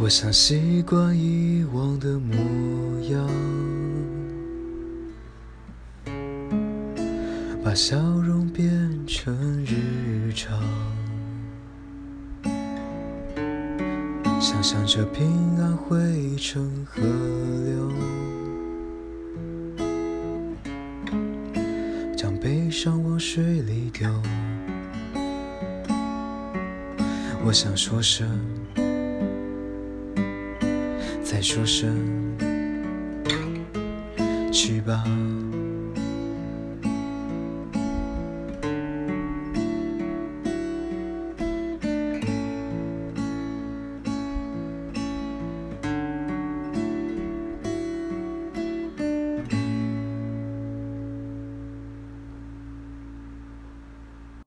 我想习惯以往的模样，把笑容变成日常，想象着平安汇成河流，将悲伤往水里丢。我想说声。再说声，去吧。